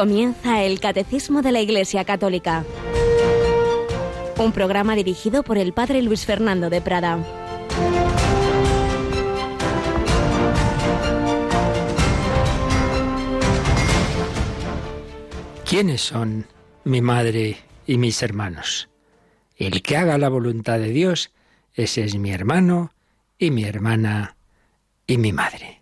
Comienza el Catecismo de la Iglesia Católica. Un programa dirigido por el Padre Luis Fernando de Prada. ¿Quiénes son mi madre y mis hermanos? El que haga la voluntad de Dios, ese es mi hermano y mi hermana y mi madre.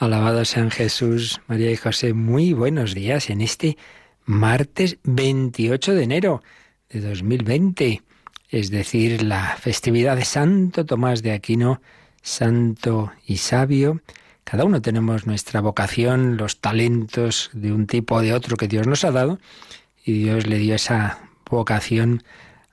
Alabado sean Jesús, María y José. Muy buenos días en este martes 28 de enero de 2020, es decir, la festividad de Santo Tomás de Aquino, santo y sabio. Cada uno tenemos nuestra vocación, los talentos de un tipo o de otro que Dios nos ha dado, y Dios le dio esa vocación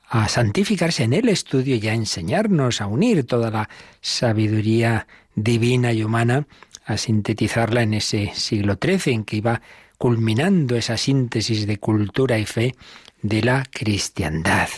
a santificarse en el estudio y a enseñarnos a unir toda la sabiduría divina y humana a sintetizarla en ese siglo XIII en que iba culminando esa síntesis de cultura y fe de la cristiandad.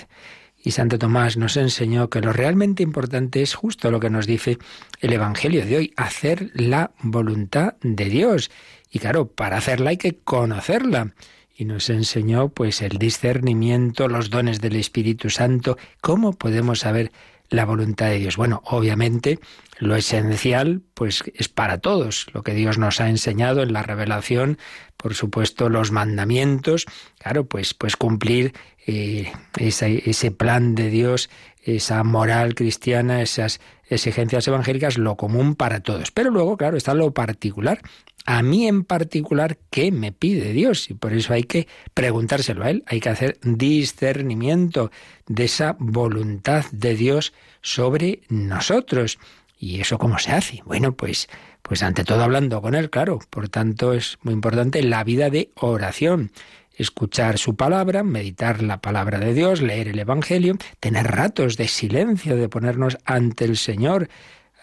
Y Santo Tomás nos enseñó que lo realmente importante es justo lo que nos dice el Evangelio de hoy, hacer la voluntad de Dios. Y claro, para hacerla hay que conocerla. Y nos enseñó pues el discernimiento, los dones del Espíritu Santo, cómo podemos saber la voluntad de Dios. Bueno, obviamente lo esencial pues es para todos, lo que Dios nos ha enseñado en la revelación, por supuesto los mandamientos, claro, pues pues cumplir eh, ese plan de Dios, esa moral cristiana, esas exigencias evangélicas, lo común para todos. Pero luego, claro, está lo particular. A mí en particular qué me pide Dios y por eso hay que preguntárselo a Él, hay que hacer discernimiento de esa voluntad de Dios sobre nosotros. ¿Y eso cómo se hace? Bueno, pues, pues ante todo hablando con Él, claro. Por tanto, es muy importante la vida de oración. Escuchar su palabra, meditar la palabra de Dios, leer el Evangelio, tener ratos de silencio, de ponernos ante el Señor,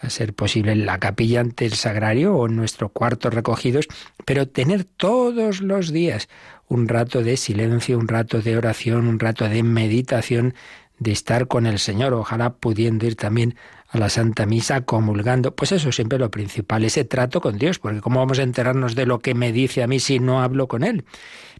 a ser posible en la capilla ante el sagrario o en nuestro cuarto recogidos, pero tener todos los días un rato de silencio, un rato de oración, un rato de meditación, de estar con el Señor, ojalá pudiendo ir también a la Santa Misa comulgando. Pues eso siempre lo principal, ese trato con Dios, porque ¿cómo vamos a enterarnos de lo que me dice a mí si no hablo con Él?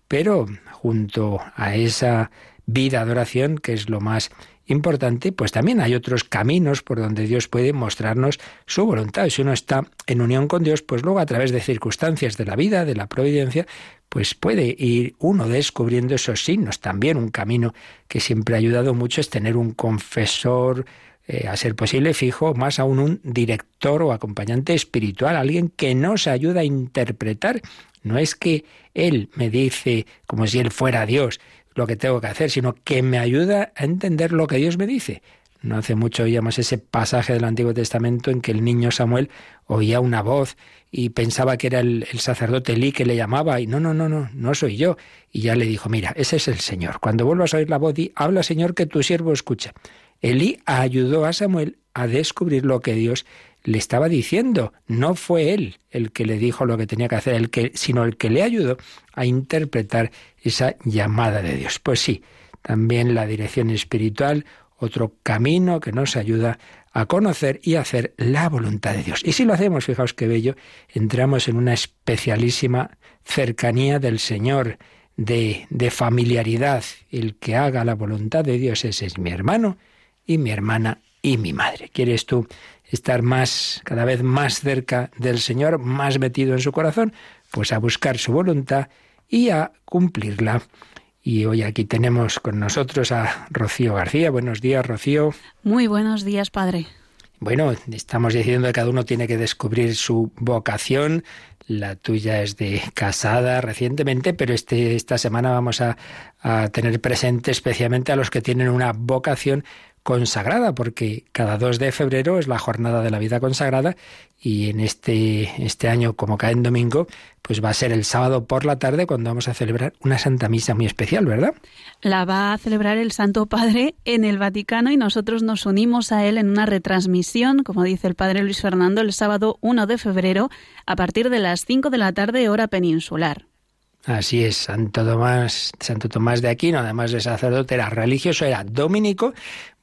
Pero junto a esa vida de que es lo más importante, pues también hay otros caminos por donde Dios puede mostrarnos su voluntad. Si uno está en unión con Dios, pues luego a través de circunstancias de la vida, de la providencia, pues puede ir uno descubriendo esos signos. También un camino que siempre ha ayudado mucho es tener un confesor, eh, a ser posible fijo, más aún un director o acompañante espiritual, alguien que nos ayuda a interpretar. No es que él me dice como si él fuera Dios, lo que tengo que hacer, sino que me ayuda a entender lo que Dios me dice. No hace mucho oíamos ese pasaje del Antiguo Testamento en que el niño Samuel oía una voz y pensaba que era el, sacerdote Elí que le llamaba y no, no, no, no, no soy yo. Y ya le dijo, mira, ese es el Señor. Cuando vuelvas a oír la voz, di, habla Señor que tu siervo escucha. Elí ayudó a Samuel a descubrir lo que Dios le estaba diciendo. No fue él el que le dijo lo que tenía que hacer, el que, sino el que le ayudó a interpretar esa llamada de Dios. Pues sí, también la dirección espiritual, otro camino que nos ayuda a conocer y hacer la voluntad de Dios. Y si lo hacemos, fijaos qué bello, entramos en una especialísima cercanía del Señor, de, de familiaridad. El que haga la voluntad de Dios, ese es mi hermano y mi hermana y mi madre. ¿Quieres tú estar más, cada vez más cerca del Señor, más metido en su corazón, pues a buscar su voluntad y a cumplirla. Y hoy aquí tenemos con nosotros a Rocío García. Buenos días, Rocío. Muy buenos días, Padre. Bueno, estamos diciendo que cada uno tiene que descubrir su vocación. La tuya es de casada recientemente, pero este, esta semana vamos a, a tener presente especialmente a los que tienen una vocación consagrada, porque cada 2 de febrero es la jornada de la vida consagrada y en este, este año, como cae en domingo, pues va a ser el sábado por la tarde cuando vamos a celebrar una Santa Misa muy especial, ¿verdad? La va a celebrar el Santo Padre en el Vaticano y nosotros nos unimos a él en una retransmisión, como dice el Padre Luis Fernando, el sábado 1 de febrero a partir de las 5 de la tarde hora peninsular. Así es, Santo Tomás, Santo Tomás de Aquino, además de sacerdote, era religioso, era dominico.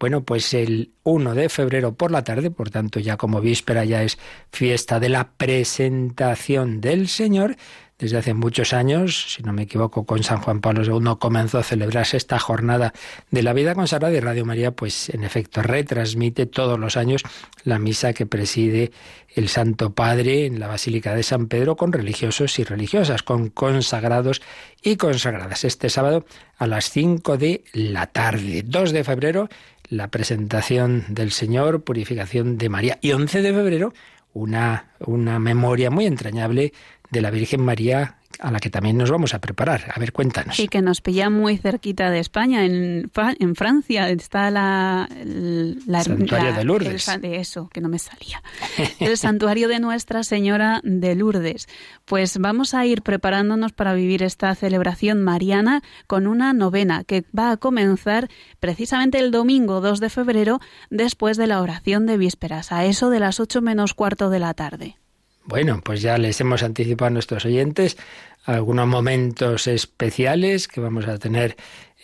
Bueno, pues el 1 de febrero por la tarde, por tanto ya como víspera ya es fiesta de la presentación del Señor, desde hace muchos años, si no me equivoco, con San Juan Pablo II comenzó a celebrarse esta jornada de la vida consagrada y Radio María, pues en efecto retransmite todos los años la misa que preside el Santo Padre en la Basílica de San Pedro con religiosos y religiosas, con consagrados y consagradas. Este sábado a las 5 de la tarde, 2 de febrero, la presentación del Señor, purificación de María. Y 11 de febrero, una, una memoria muy entrañable de la Virgen María a la que también nos vamos a preparar. A ver, cuéntanos. Y que nos pilla muy cerquita de España. En, en Francia está la... El santuario de Lourdes. eso, que no me salía. El santuario de Nuestra Señora de Lourdes. Pues vamos a ir preparándonos para vivir esta celebración mariana con una novena que va a comenzar precisamente el domingo 2 de febrero después de la oración de vísperas, a eso de las 8 menos cuarto de la tarde. Bueno, pues ya les hemos anticipado a nuestros oyentes algunos momentos especiales que vamos a tener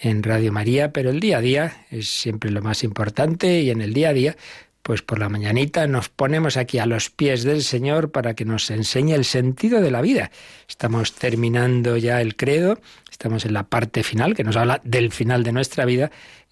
en Radio María, pero el día a día es siempre lo más importante y en el día a día, pues por la mañanita nos ponemos aquí a los pies del Señor para que nos enseñe el sentido de la vida. Estamos terminando ya el credo, estamos en la parte final que nos habla del final de nuestra vida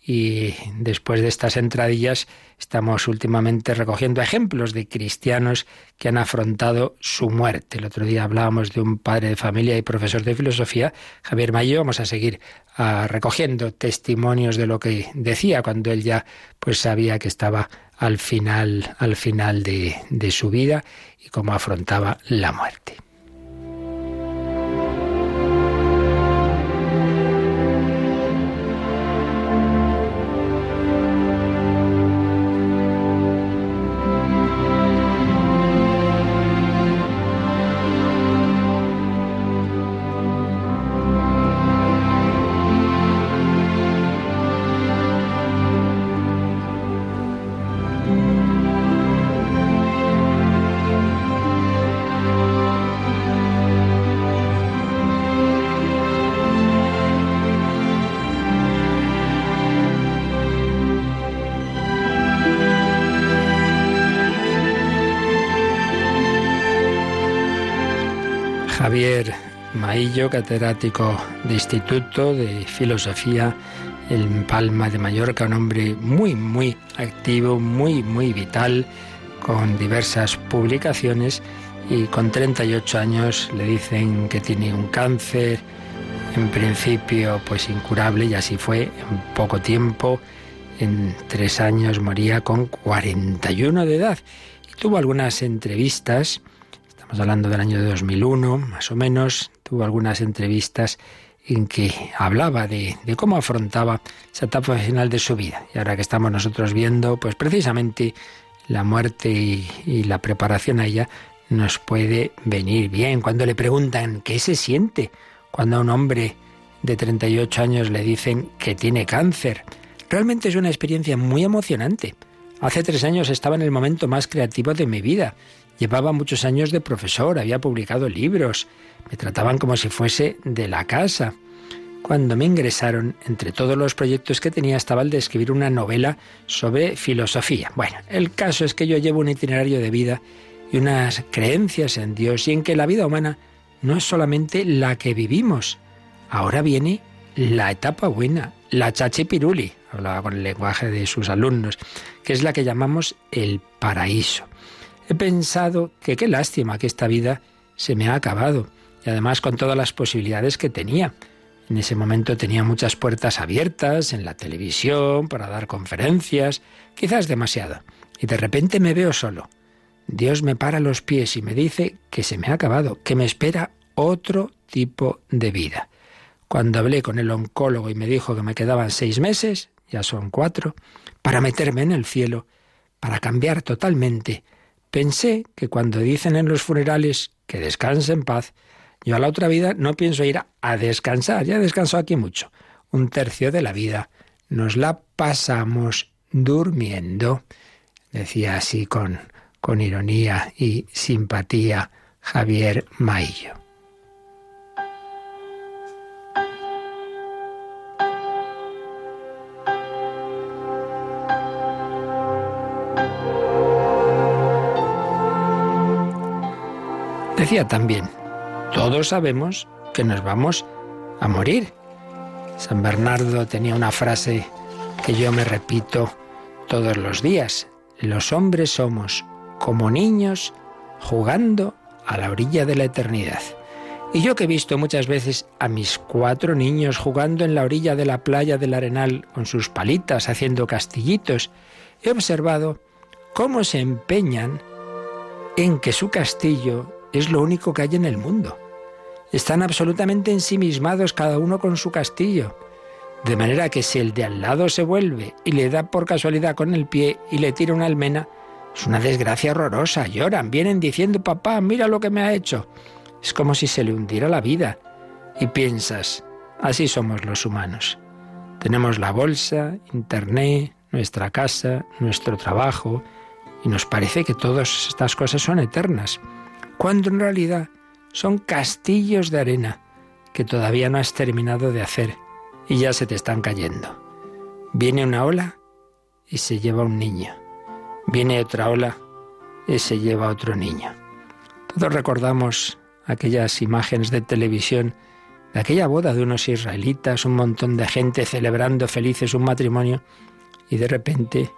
y después de estas entradillas estamos últimamente recogiendo ejemplos de cristianos que han afrontado su muerte. El otro día hablábamos de un padre de familia y profesor de filosofía, Javier Mayo. Vamos a seguir ah, recogiendo testimonios de lo que decía cuando él ya pues sabía que estaba al final, al final de, de su vida y cómo afrontaba la muerte. Javier Maillo, catedrático de Instituto de Filosofía en Palma de Mallorca, un hombre muy, muy activo, muy, muy vital, con diversas publicaciones y con 38 años le dicen que tiene un cáncer, en principio pues incurable y así fue en poco tiempo, en tres años moría con 41 de edad. Y tuvo algunas entrevistas Estamos hablando del año de 2001, más o menos. Tuvo algunas entrevistas en que hablaba de, cómo afrontaba esa etapa final de su vida. Y ahora que estamos nosotros viendo, pues precisamente la muerte y, y la preparación a ella nos puede venir bien. Cuando le preguntan qué se siente cuando a un hombre de 38 años le dicen que tiene cáncer, realmente es una experiencia muy emocionante. Hace tres años estaba en el momento más creativo de mi vida Llevaba muchos años de profesor, había publicado libros, me trataban como si fuese de la casa. Cuando me ingresaron, entre todos los proyectos que tenía estaba el de escribir una novela sobre filosofía. Bueno, el caso es que yo llevo un itinerario de vida y unas creencias en Dios y en que la vida humana no es solamente la que vivimos. Ahora viene la etapa buena, la chachipiruli, hablaba con el lenguaje de sus alumnos, que es la que llamamos el paraíso. He pensado que qué lástima que esta vida se me ha acabado, y además con todas las posibilidades que tenía. En ese momento tenía muchas puertas abiertas en la televisión para dar conferencias, quizás demasiado, y de repente me veo solo. Dios me para los pies y me dice que se me ha acabado, que me espera otro tipo de vida. Cuando hablé con el oncólogo y me dijo que me quedaban seis meses, ya son cuatro, para meterme en el cielo, para cambiar totalmente, Pensé que cuando dicen en los funerales que descanse en paz, yo a la otra vida no pienso ir a, descansar, ya descanso aquí mucho. Un tercio de la vida nos la pasamos durmiendo, decía así con, con ironía y simpatía Javier Maillo. Decía también, todos sabemos que nos vamos a morir. San Bernardo tenía una frase que yo me repito todos los días. Los hombres somos como niños jugando a la orilla de la eternidad. Y yo que he visto muchas veces a mis cuatro niños jugando en la orilla de la playa del Arenal con sus palitas, haciendo castillitos, he observado cómo se empeñan en que su castillo es lo único que hay en el mundo. Están absolutamente ensimismados cada uno con su castillo. De manera que si el de al lado se vuelve y le da por casualidad con el pie y le tira una almena, es una desgracia horrorosa. Lloran, vienen diciendo, papá, mira lo que me ha hecho. Es como si se le hundiera la vida. Y piensas, así somos los humanos. Tenemos la bolsa, internet, nuestra casa, nuestro trabajo, y nos parece que todas estas cosas son eternas, cuando en realidad son castillos de arena que todavía no has terminado de hacer y ya se te están cayendo. Viene una ola y se lleva un niño. Viene otra ola y se lleva otro niño. Todos recordamos aquellas imágenes de televisión de aquella boda de unos israelitas, un montón de gente celebrando felices un matrimonio y de repente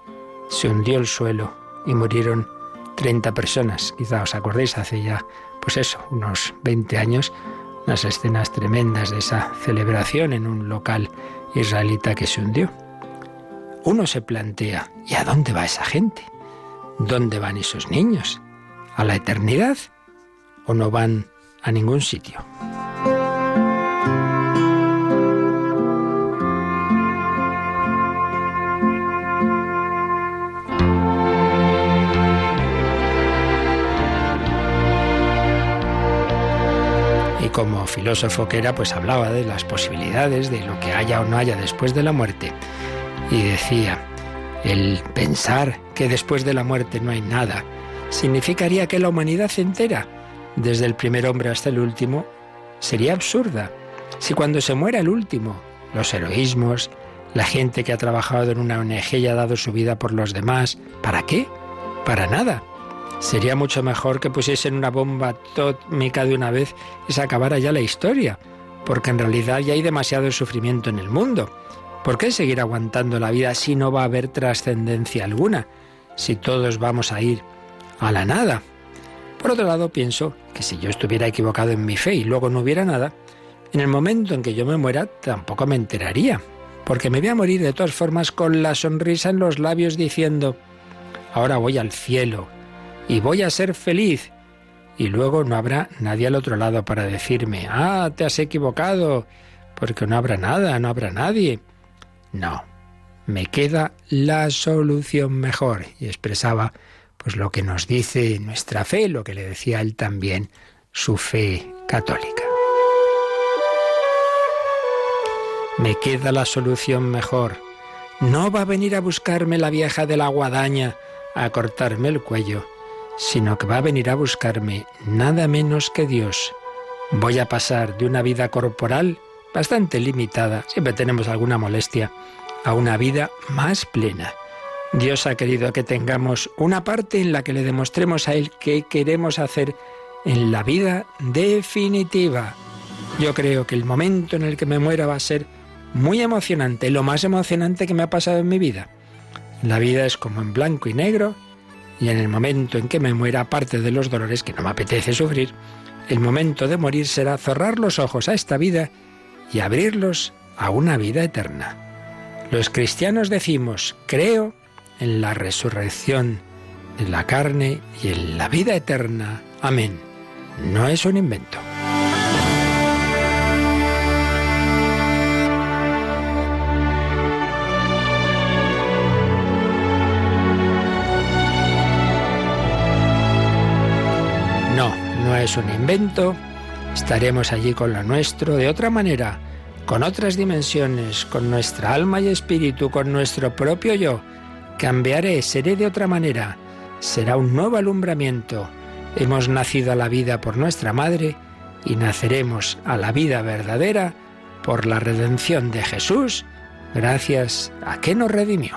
se hundió el suelo y murieron 30 personas. Quizá os acordéis hace ya, pues eso, unos 20 años, unas escenas tremendas de esa celebración en un local israelita que se hundió. Uno se plantea, ¿y a dónde va esa gente? ¿Dónde van esos niños? ¿A la eternidad? ¿O no van a ningún sitio? Como filósofo que era, pues hablaba de las posibilidades, de lo que haya o no haya después de la muerte. Y decía, el pensar que después de la muerte no hay nada significaría que la humanidad entera, desde el primer hombre hasta el último, sería absurda. Si cuando se muera el último, los heroísmos, la gente que ha trabajado en una ONG y ha dado su vida por los demás, ¿para qué? Para nada. Sería mucho mejor que pusiesen una bomba atómica de una vez y se acabara ya la historia, porque en realidad ya hay demasiado sufrimiento en el mundo. ¿Por qué seguir aguantando la vida si no va a haber trascendencia alguna? Si todos vamos a ir a la nada. Por otro lado, pienso que si yo estuviera equivocado en mi fe y luego no hubiera nada, en el momento en que yo me muera tampoco me enteraría, porque me voy a morir de todas formas con la sonrisa en los labios diciendo, ahora voy al cielo y voy a ser feliz. Y luego no habrá nadie al otro lado para decirme, ah, te has equivocado, porque no habrá nada, no habrá nadie. No, me queda la solución mejor. Y expresaba pues lo que nos dice nuestra fe, lo que le decía él también, su fe católica. Me queda la solución mejor. No va a venir a buscarme la vieja de la guadaña a cortarme el cuello, sino que va a venir a buscarme nada menos que Dios. Voy a pasar de una vida corporal bastante limitada, siempre tenemos alguna molestia, a una vida más plena. Dios ha querido que tengamos una parte en la que le demostremos a Él qué queremos hacer en la vida definitiva. Yo creo que el momento en el que me muera va a ser muy emocionante, lo más emocionante que me ha pasado en mi vida. La vida es como en blanco y negro, y en el momento en que me muera, aparte de los dolores que no me apetece sufrir, el momento de morir será cerrar los ojos a esta vida y abrirlos a una vida eterna. Los cristianos decimos, creo en la resurrección de la carne y en la vida eterna. Amén. No es un invento. Es un invento Estaremos allí con lo nuestro de otra manera, con otras dimensiones, con nuestra alma y espíritu, con nuestro propio yo. Cambiaré, seré de otra manera. Será un nuevo alumbramiento. Hemos nacido a la vida por nuestra madre y naceremos a la vida verdadera por la redención de Jesús, gracias a que nos redimió.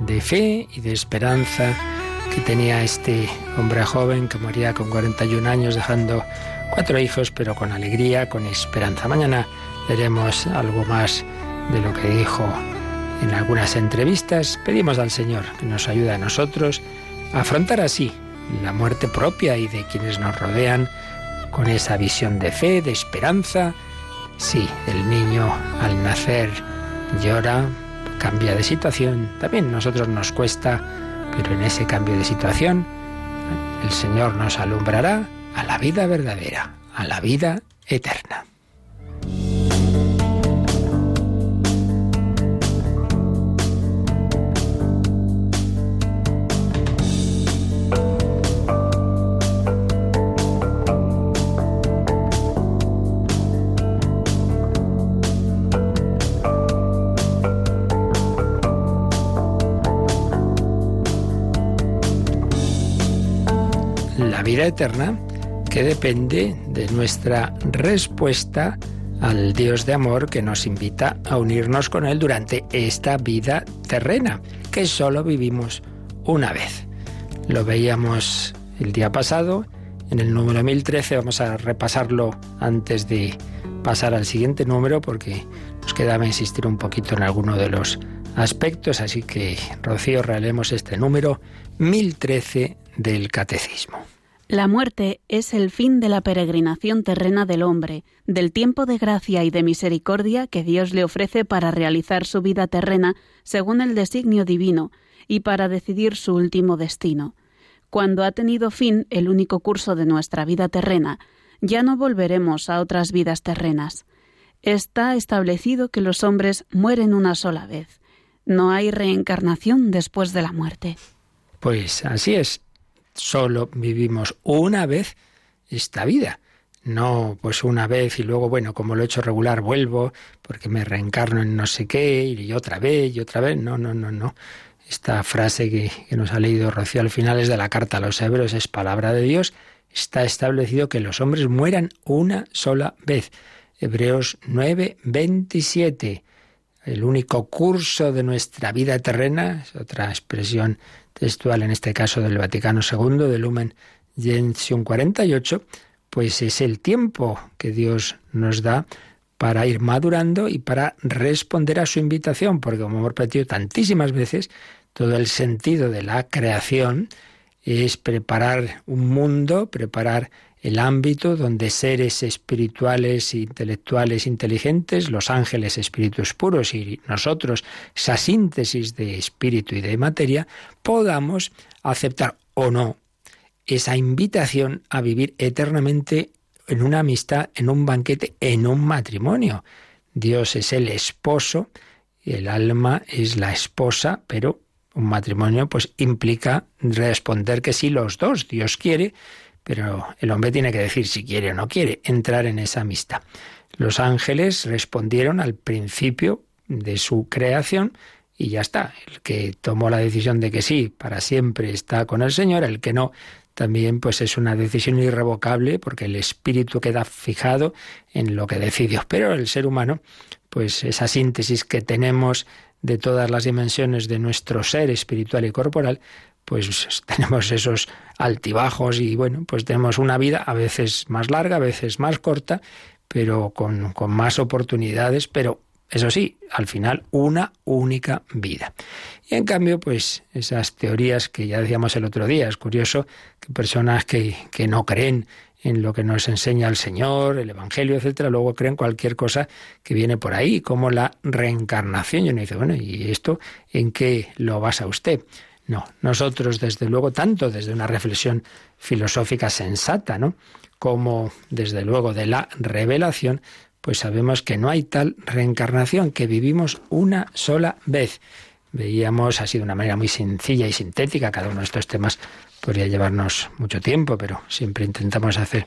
De fe y de esperanza que tenía este hombre joven que moría con 41 años dejando cuatro hijos, pero con alegría, con esperanza. Mañana veremos algo más de lo que dijo en algunas entrevistas. Pedimos al Señor que nos ayude a nosotros a afrontar así la muerte propia y de quienes nos rodean con esa visión de fe, de esperanza. Sí, el niño al nacer llora, cambia de situación. También a nosotros nos cuesta, pero en ese cambio de situación el Señor nos alumbrará a la vida verdadera, a la vida eterna. Vida eterna que depende de nuestra respuesta al Dios de amor que nos invita a unirnos con Él durante esta vida terrena, que solo vivimos una vez. Lo veíamos el día pasado, en el número 1013, vamos a repasarlo antes de pasar al siguiente número porque nos quedaba insistir un poquito en alguno de los aspectos, así que Rocío, releemos este número 1013 del Catecismo. La muerte es el fin de la peregrinación terrena del hombre, del tiempo de gracia y de misericordia que Dios le ofrece para realizar su vida terrena según el designio divino y para decidir su último destino. Cuando ha tenido fin el único curso de nuestra vida terrena, ya no volveremos a otras vidas terrenas. Está establecido que los hombres mueren una sola vez. No hay reencarnación después de la muerte. Pues así es solo vivimos una vez esta vida. No, pues una vez y luego, bueno, como lo he hecho regular, vuelvo porque me reencarno en no sé qué y otra vez y otra vez. No, no, no, no. Esta frase que, que nos ha leído Rocío al final es de la carta a los hebreos, es palabra de Dios. Está establecido que los hombres mueran una sola vez. Hebreos 9, 27. El único curso de nuestra vida terrena, es otra expresión textual, en este caso del Vaticano II, del Lumen Gentium 48, pues es el tiempo que Dios nos da para ir madurando y para responder a su invitación, porque como hemos repetido tantísimas veces, todo el sentido de la creación es preparar un mundo, preparar el ámbito donde seres espirituales, intelectuales, inteligentes, los ángeles espíritus puros y nosotros, esa síntesis de espíritu y de materia, podamos aceptar o no esa invitación a vivir eternamente en una amistad, en un banquete, en un matrimonio. Dios es el esposo el alma es la esposa, pero un matrimonio pues implica responder que sí los dos, Dios quiere, pero el hombre tiene que decir si quiere o no quiere entrar en esa amistad. Los ángeles respondieron al principio de su creación y ya está. El que tomó la decisión de que sí, para siempre está con el Señor, el que no, también pues es una decisión irrevocable porque el espíritu queda fijado en lo que decidió. Pero el ser humano, pues esa síntesis que tenemos de todas las dimensiones de nuestro ser espiritual y corporal, pues tenemos esos altibajos y bueno, pues tenemos una vida a veces más larga, a veces más corta, pero con, con más oportunidades, pero eso sí, al final una única vida. Y en cambio, pues esas teorías que ya decíamos el otro día, es curioso que personas que, que no creen en lo que nos enseña el Señor, el Evangelio, etcétera, luego creen cualquier cosa que viene por ahí, como la reencarnación. Y uno dice, bueno, ¿y esto en qué lo basa usted? No, nosotros desde luego, tanto desde una reflexión filosófica sensata, ¿no? como desde luego de la revelación, pues sabemos que no hay tal reencarnación, que vivimos una sola vez. Veíamos así de una manera muy sencilla y sintética, cada uno de estos temas podría llevarnos mucho tiempo, pero siempre intentamos hacer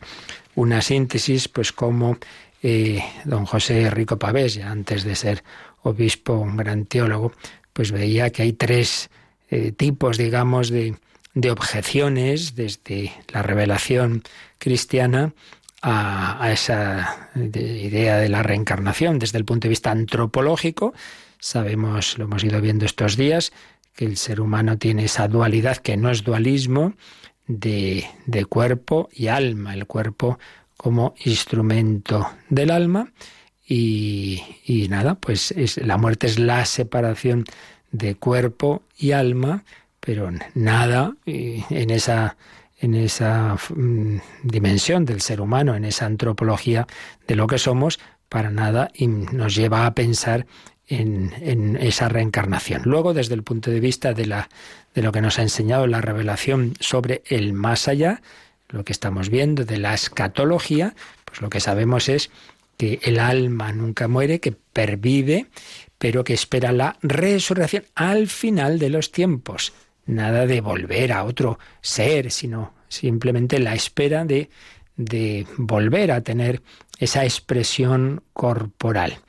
una síntesis, pues como eh, don José Rico Pavés, ya antes de ser obispo, un gran teólogo, pues veía que hay tres eh, tipos, digamos, de, de objeciones desde la revelación cristiana a, esa idea de la reencarnación desde el punto de vista antropológico. Sabemos, lo hemos ido viendo estos días, que el ser humano tiene esa dualidad que no es dualismo de, de cuerpo y alma, el cuerpo como instrumento del alma y, y nada, pues es, la muerte es la separación de cuerpo y alma, pero nada en esa en esa mm, dimensión del ser humano, en esa antropología de lo que somos, para nada y nos lleva a pensar en, en, esa reencarnación. Luego, desde el punto de vista de, la, de lo que nos ha enseñado la revelación sobre el más allá, lo que estamos viendo de la escatología, pues lo que sabemos es que el alma nunca muere, que pervive, pero que espera la resurrección al final de los tiempos nada de volver a otro ser, sino simplemente la espera de, de volver a tener esa expresión corporal.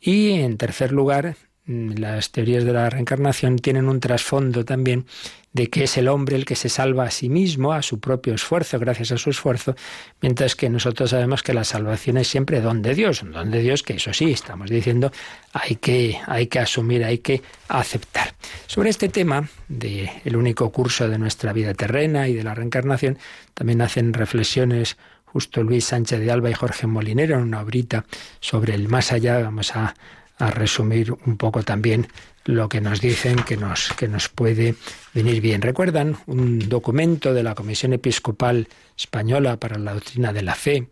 Y en tercer lugar, las teorías de la reencarnación tienen un trasfondo también de que es el hombre el que se salva a sí mismo, a su propio esfuerzo, gracias a su esfuerzo, mientras que nosotros sabemos que la salvación es siempre don de Dios, un don de Dios que eso sí, estamos diciendo, hay que, hay que asumir, hay que aceptar. Sobre este tema del el único curso de nuestra vida terrena y de la reencarnación, también hacen reflexiones justo Luis Sánchez de Alba y Jorge Molinero en una obrita sobre el más allá, vamos a a resumir un poco también lo que nos dicen que nos, que nos puede venir bien. ¿Recuerdan un documento de la Comisión Episcopal Española para la Doctrina de la Fe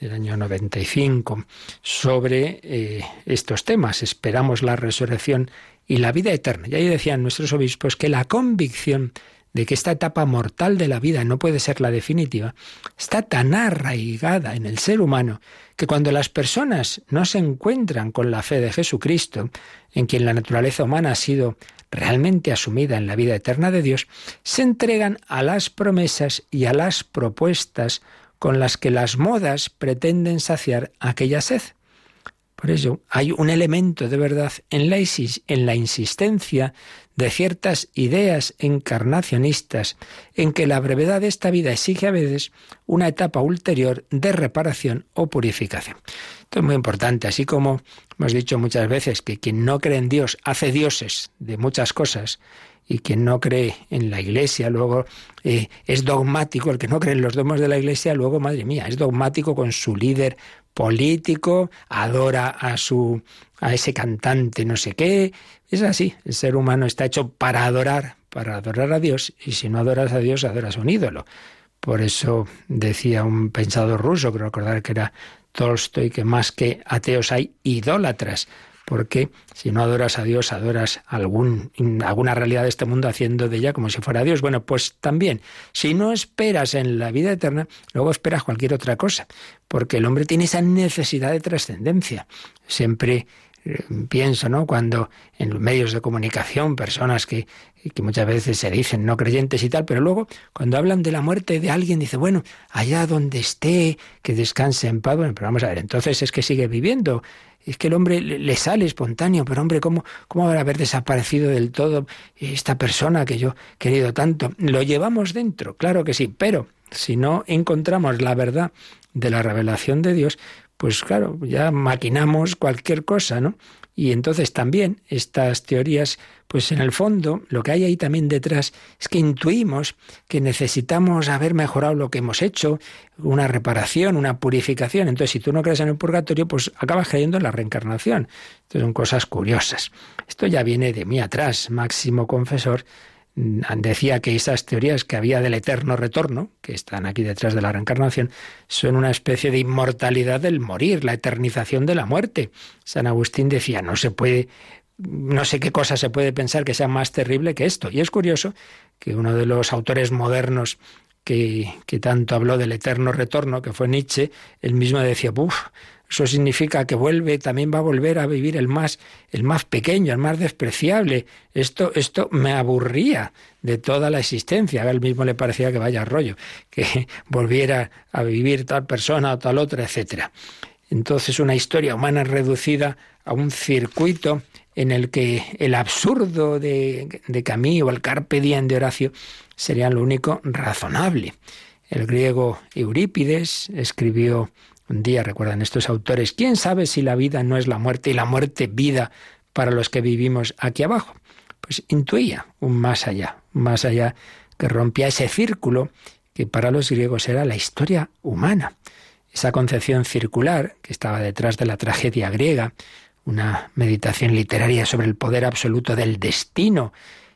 del año 95 sobre eh, estos temas? Esperamos la resurrección y la vida eterna. Y ahí decían nuestros obispos que la convicción de que esta etapa mortal de la vida no puede ser la definitiva, está tan arraigada en el ser humano que cuando las personas no se encuentran con la fe de Jesucristo, en quien la naturaleza humana ha sido realmente asumida en la vida eterna de Dios, se entregan a las promesas y a las propuestas con las que las modas pretenden saciar aquella sed. Por eso hay un elemento de verdad en la, en la insistencia de ciertas ideas encarnacionistas en que la brevedad de esta vida exige a veces una etapa ulterior de reparación o purificación. Esto es muy importante, así como hemos dicho muchas veces que quien no cree en Dios hace dioses de muchas cosas y quien no cree en la Iglesia luego eh, es dogmático, el que no cree en los dogmas de la Iglesia luego, madre mía, es dogmático con su líder político, adora a su a ese cantante no sé qué, es así, el ser humano está hecho para adorar, para adorar a Dios y si no adoras a Dios adoras a un ídolo. Por eso decía un pensador ruso, creo recordar que era Tolstoy, que más que ateos hay idólatras, porque si no adoras a Dios, adoras algún, alguna realidad de este mundo haciendo de ella como si fuera Dios. Bueno, pues también, si no esperas en la vida eterna, luego esperas cualquier otra cosa, porque el hombre tiene esa necesidad de trascendencia. Siempre eh, pienso, ¿no? Cuando en los medios de comunicación, personas que, que muchas veces se dicen no creyentes y tal, pero luego cuando hablan de la muerte de alguien, dice, bueno, allá donde esté, que descanse en paz. Bueno, pero vamos a ver, entonces es que sigue viviendo, es que el hombre le sale espontáneo, pero hombre, ¿cómo, ¿cómo va a haber desaparecido del todo esta persona que yo he querido tanto? Lo llevamos dentro, claro que sí, pero si no encontramos la verdad de la revelación de Dios, pues claro, ya maquinamos cualquier cosa, ¿no? Y entonces también estas teorías, pues en el fondo lo que hay ahí también detrás es que intuimos que necesitamos haber mejorado lo que hemos hecho, una reparación, una purificación. Entonces, si tú no crees en el purgatorio, pues acabas creyendo en la reencarnación. Entonces son cosas curiosas. Esto ya viene de muy atrás. Máximo Confesor decía que esas teorías que había del eterno retorno, que están aquí detrás de la reencarnación, son una especie de inmortalidad del morir, la eternización de la muerte. San Agustín decía, no se puede, no sé qué cosa se puede pensar que sea más terrible que esto. Y es curioso que uno de los autores modernos que, que tanto habló del eterno retorno, que fue Nietzsche, él mismo decía, uff, eso significa que vuelve, también va a volver a vivir el más, el más pequeño, el más despreciable. Esto, esto me aburría de toda la existencia. A él mismo le parecía que vaya rollo, que volviera a vivir tal persona o tal otra, etcétera. Entonces una historia humana reducida a un circuito en el que el absurdo de, de Camille o el carpe de Horacio serían lo único razonable. El griego Eurípides escribió un día, recuerdan estos autores, ¿quién sabe si la vida no es la muerte y la muerte vida para los que vivimos aquí abajo? Pues intuía un más allá, más allá que rompía ese círculo que para los griegos era la historia humana. Esa concepción circular que estaba detrás de la tragedia griega, una meditación literaria sobre el poder absoluto del destino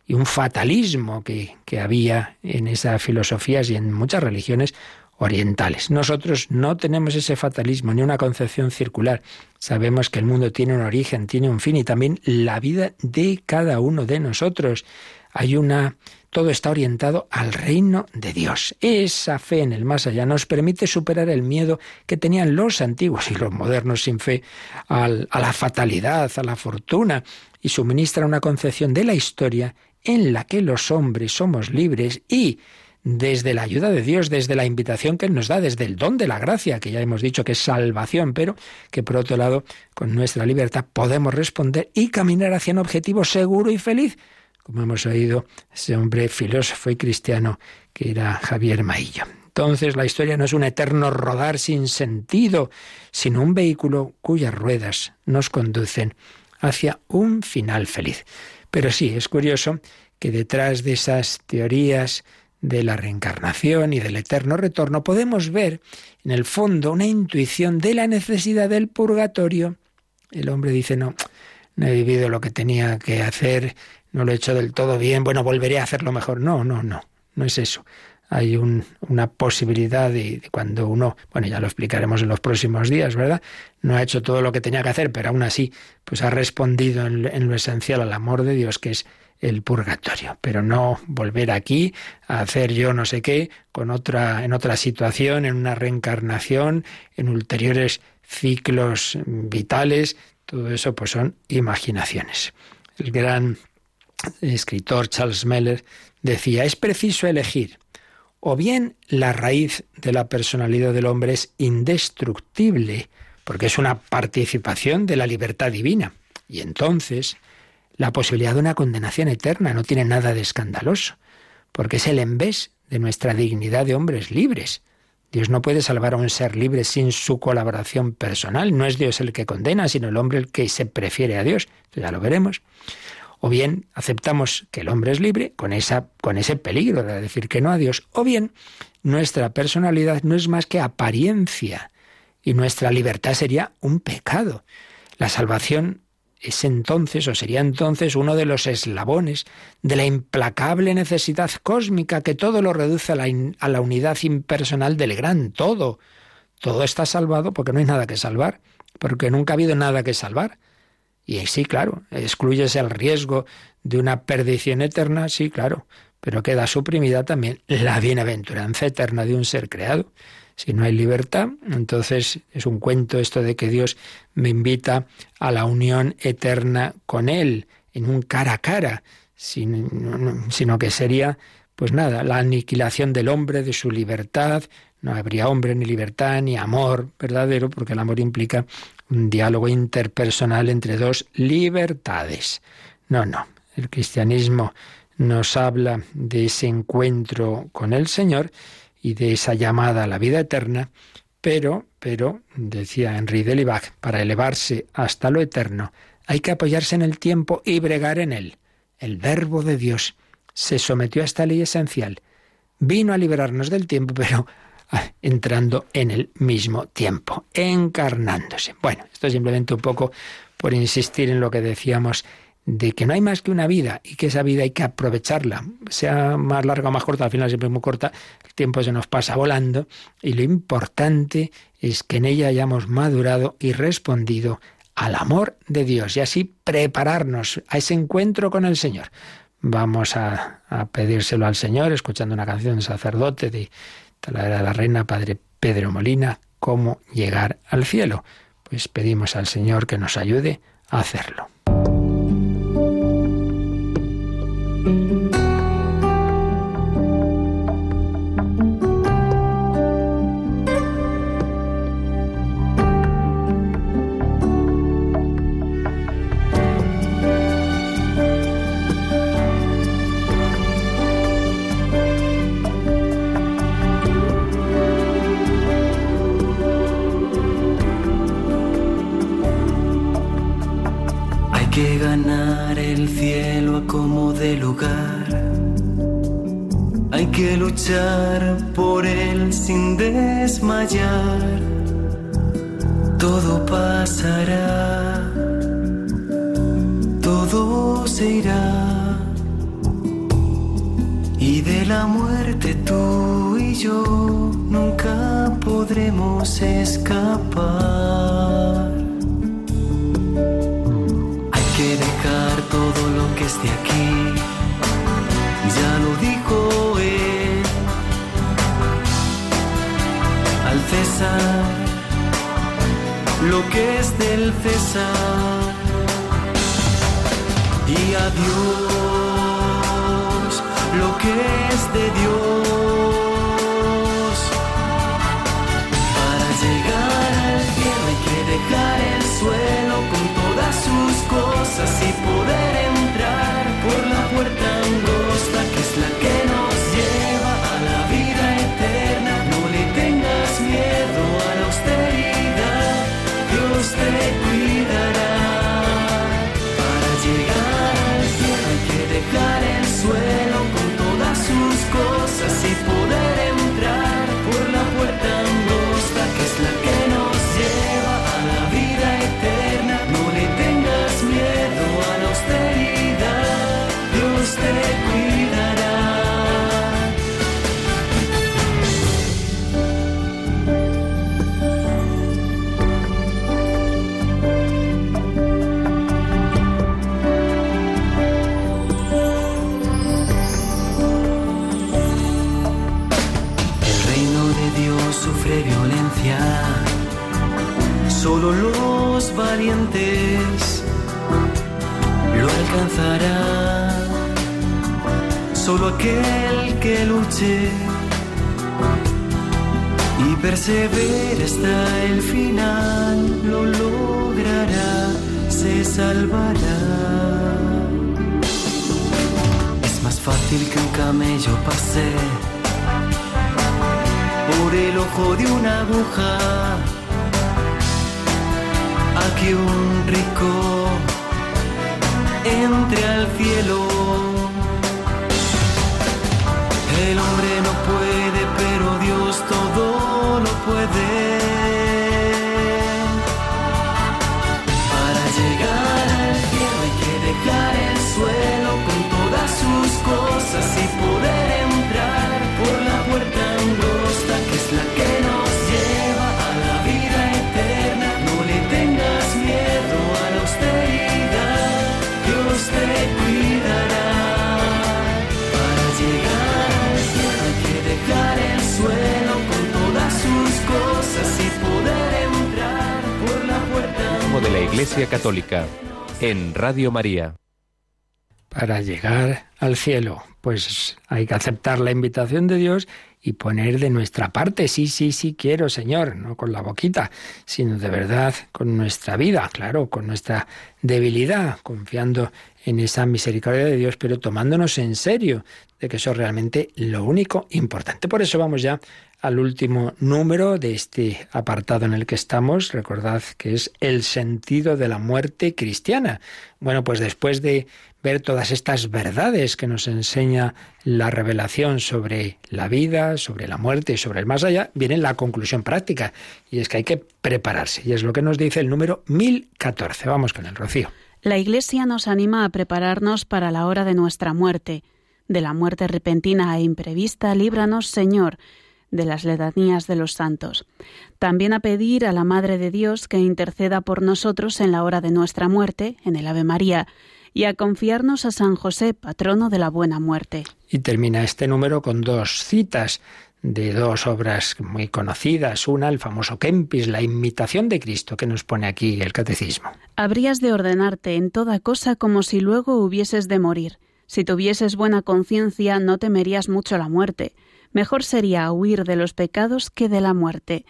y un fatalismo que, que había en esas filosofías y en muchas religiones orientales. Nosotros no tenemos ese fatalismo ni una concepción circular. Sabemos que el mundo tiene un origen, tiene un fin y también la vida de cada uno de nosotros. Hay una todo está orientado al reino de Dios. Esa fe en el más allá nos permite superar el miedo que tenían los antiguos y los modernos sin fe a la fatalidad, a la fortuna, y suministra una concepción de la historia en la que los hombres somos libres y desde la ayuda de Dios, desde la invitación que Él nos da, desde el don de la gracia, que ya hemos dicho que es salvación, pero que por otro lado, con nuestra libertad podemos responder y caminar hacia un objetivo seguro y feliz, como hemos oído ese hombre filósofo y cristiano que era Javier Maillo. Entonces la historia no es un eterno rodar sin sentido, sino un vehículo cuyas ruedas nos conducen hacia un final feliz. Pero sí, es curioso que detrás de esas teorías de la reencarnación y del eterno retorno, podemos ver en el fondo una intuición de la necesidad del purgatorio. El hombre dice, no, no he vivido lo que tenía que hacer, no lo he hecho del todo bien, bueno, volveré a hacerlo mejor. No, no, no, no es eso. Hay una posibilidad de, cuando uno, bueno, ya lo explicaremos en los próximos días, ¿verdad? No ha hecho todo lo que tenía que hacer, pero aún así, pues ha respondido en lo esencial al amor de Dios, que es el purgatorio, pero no volver aquí a hacer yo no sé qué con otra en otra situación, en una reencarnación, en ulteriores ciclos vitales, todo eso pues son imaginaciones. El gran escritor Charles Meller decía, es preciso elegir. O bien la raíz de la personalidad del hombre es indestructible, porque es una participación de la libertad divina, y entonces la posibilidad de una condenación eterna no tiene nada de escandaloso, porque es el envés de nuestra dignidad de hombres libres. Dios no puede salvar a un ser libre sin su colaboración personal. No es Dios el que condena, sino el hombre el que se prefiere a Dios. ya lo veremos. O bien aceptamos que el hombre es libre con, esa, con ese peligro de decir que no a Dios. O bien nuestra personalidad no es más que apariencia y nuestra libertad sería un pecado. La salvación es entonces, o sería entonces, uno de los eslabones de la implacable necesidad cósmica que todo lo reduce a la, a la unidad impersonal del gran todo. Todo está salvado porque no hay nada que salvar, porque nunca ha habido nada que salvar. Y sí, claro, excluyes el riesgo de una perdición eterna, sí, claro, pero queda suprimida también la bienaventuranza eterna de un ser creado. Si no hay libertad, entonces es un cuento esto de que Dios me invita a la unión eterna con Él, en un cara a cara, sino que sería, pues nada, la aniquilación del hombre, de su libertad. No habría hombre, ni libertad, ni amor verdadero, porque el amor implica un diálogo interpersonal entre dos libertades. No, no. El cristianismo nos habla de ese encuentro con el Señor y de esa llamada a la vida eterna, pero, pero, decía Henri Delibac, para elevarse hasta lo eterno hay que apoyarse en el tiempo y bregar en él. El Verbo de Dios se sometió a esta ley esencial. Vino a liberarnos del tiempo, pero ah, entrando en el mismo tiempo, encarnándose. Bueno, esto es simplemente un poco por insistir en lo que decíamos de que no hay más que una vida y que esa vida hay que aprovecharla, sea más larga o más corta, al final siempre es muy corta, el tiempo se nos pasa volando y lo importante es que en ella hayamos madurado y respondido al amor de Dios y así prepararnos a ese encuentro con el Señor. Vamos a, pedírselo al Señor escuchando una canción de sacerdote de, de la reina Padre Pedro Molina, cómo llegar al cielo. Pues pedimos al Señor que nos ayude a hacerlo. Iglesia Católica en Radio María. para llegar al cielo. Pues hay que aceptar la invitación de Dios y poner de nuestra parte, sí, sí, sí quiero, Señor, no con la boquita, sino de verdad con nuestra vida, claro, con nuestra debilidad, confiando en esa misericordia de Dios, pero tomándonos en serio de que eso es realmente lo único importante. Por eso vamos ya al último número de este apartado en el que estamos. Recordad que es el sentido de la muerte cristiana. Bueno, pues después de ver todas estas verdades que nos enseña la revelación sobre la vida, sobre la muerte y sobre el más allá, viene la conclusión práctica. Y es que hay que prepararse. Y es lo que nos dice el número 1014. Vamos con el rocío. La Iglesia nos anima a prepararnos para la hora de nuestra muerte. De la muerte repentina e imprevista, líbranos, Señor, de las ledanías de los santos. También a pedir a la Madre de Dios que interceda por nosotros en la hora de nuestra muerte, en el Ave María, y a confiarnos a San José, patrono de la buena muerte. Y termina este número con dos citas de dos obras muy conocidas. Una, el famoso Kempis, la imitación de Cristo, que nos pone aquí el catecismo. Habrías de ordenarte en toda cosa como si luego hubieses de morir. Si tuvieses buena conciencia, no temerías mucho la muerte. Mejor sería huir de los pecados que de la muerte.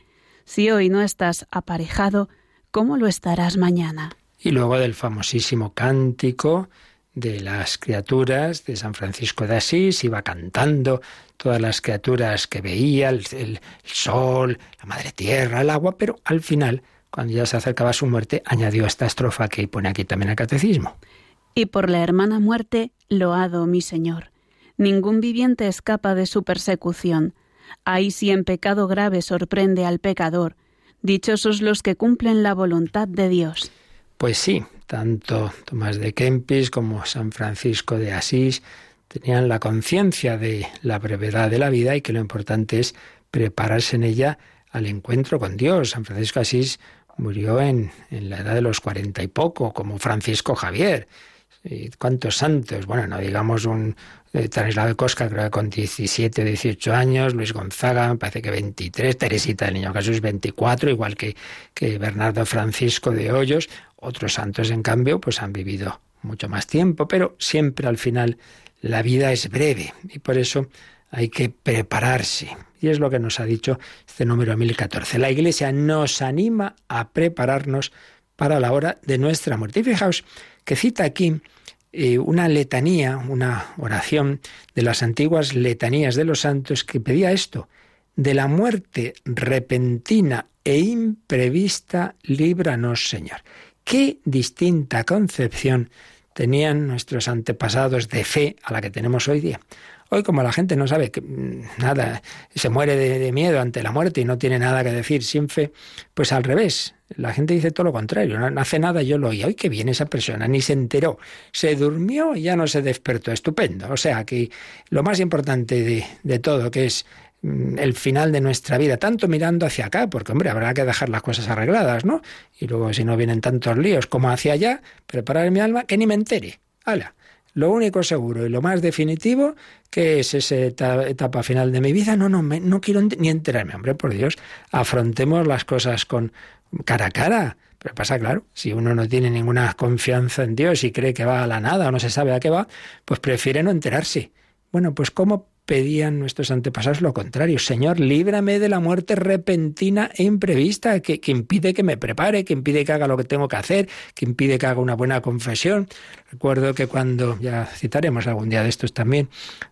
Si hoy no estás aparejado, ¿cómo lo estarás mañana? Y luego del famosísimo cántico de las criaturas de San Francisco de Asís, iba cantando todas las criaturas que veía, el, el, sol, la madre tierra, el agua, pero al final, cuando ya se acercaba su muerte, añadió esta estrofa que pone aquí también el catecismo. Y por la hermana muerte, loado mi Señor. Ningún viviente escapa de su persecución. Ahí si en pecado grave sorprende al pecador. Dichosos los que cumplen la voluntad de Dios. Pues sí, tanto Tomás de Kempis como San Francisco de Asís tenían la conciencia de la brevedad de la vida y que lo importante es prepararse en ella al encuentro con Dios. San Francisco de Asís murió en, en la edad de los cuarenta y poco, como Francisco Javier. ¿Cuántos santos? Bueno, no digamos un eh, de Cosca, creo que con 17 o 18 años, Luis Gonzaga, me parece que 23, Teresita del Niño Jesús 24, igual que, que Bernardo Francisco de Hoyos. Otros santos, en cambio, pues han vivido mucho más tiempo, pero siempre al final la vida es breve y por eso hay que prepararse. Y es lo que nos ha dicho este número 1014. La Iglesia nos anima a prepararnos para la hora de nuestra muerte. Y fijaos que cita aquí eh, una letanía, una oración de las antiguas letanías de los santos que pedía esto, de la muerte repentina e imprevista, líbranos, Señor. Qué distinta concepción tenían nuestros antepasados de fe a la que tenemos hoy día. Hoy como la gente no sabe que, mm, nada, se muere de, miedo ante la muerte y no tiene nada que decir sin fe, pues al revés, la gente dice todo lo contrario, no, hace nada, yo lo oí, ¡ay, qué bien esa persona! Ni se enteró, se durmió y ya no se despertó, estupendo. O sea que lo más importante de, de todo, que es mm, el final de nuestra vida, tanto mirando hacia acá, porque hombre, habrá que dejar las cosas arregladas, ¿no? Y luego si no vienen tantos líos como hacia allá, preparar mi alma, que ni me entere. ¡Hala! Lo único seguro y lo más definitivo que es esa etapa final de mi vida, no, no, no quiero ni enterarme, hombre, por Dios, afrontemos las cosas con cara a cara. Pero pasa, claro, si uno no tiene ninguna confianza en Dios y cree que va a la nada o no se sabe a qué va, pues prefiere no enterarse. Bueno, pues ¿cómo pedían nuestros antepasados lo contrario. Señor, líbrame de la muerte repentina e imprevista que, que, impide que me prepare, que impide que haga lo que tengo que hacer, que impide que haga una buena confesión. Recuerdo que cuando, ya citaremos algún día de estos también,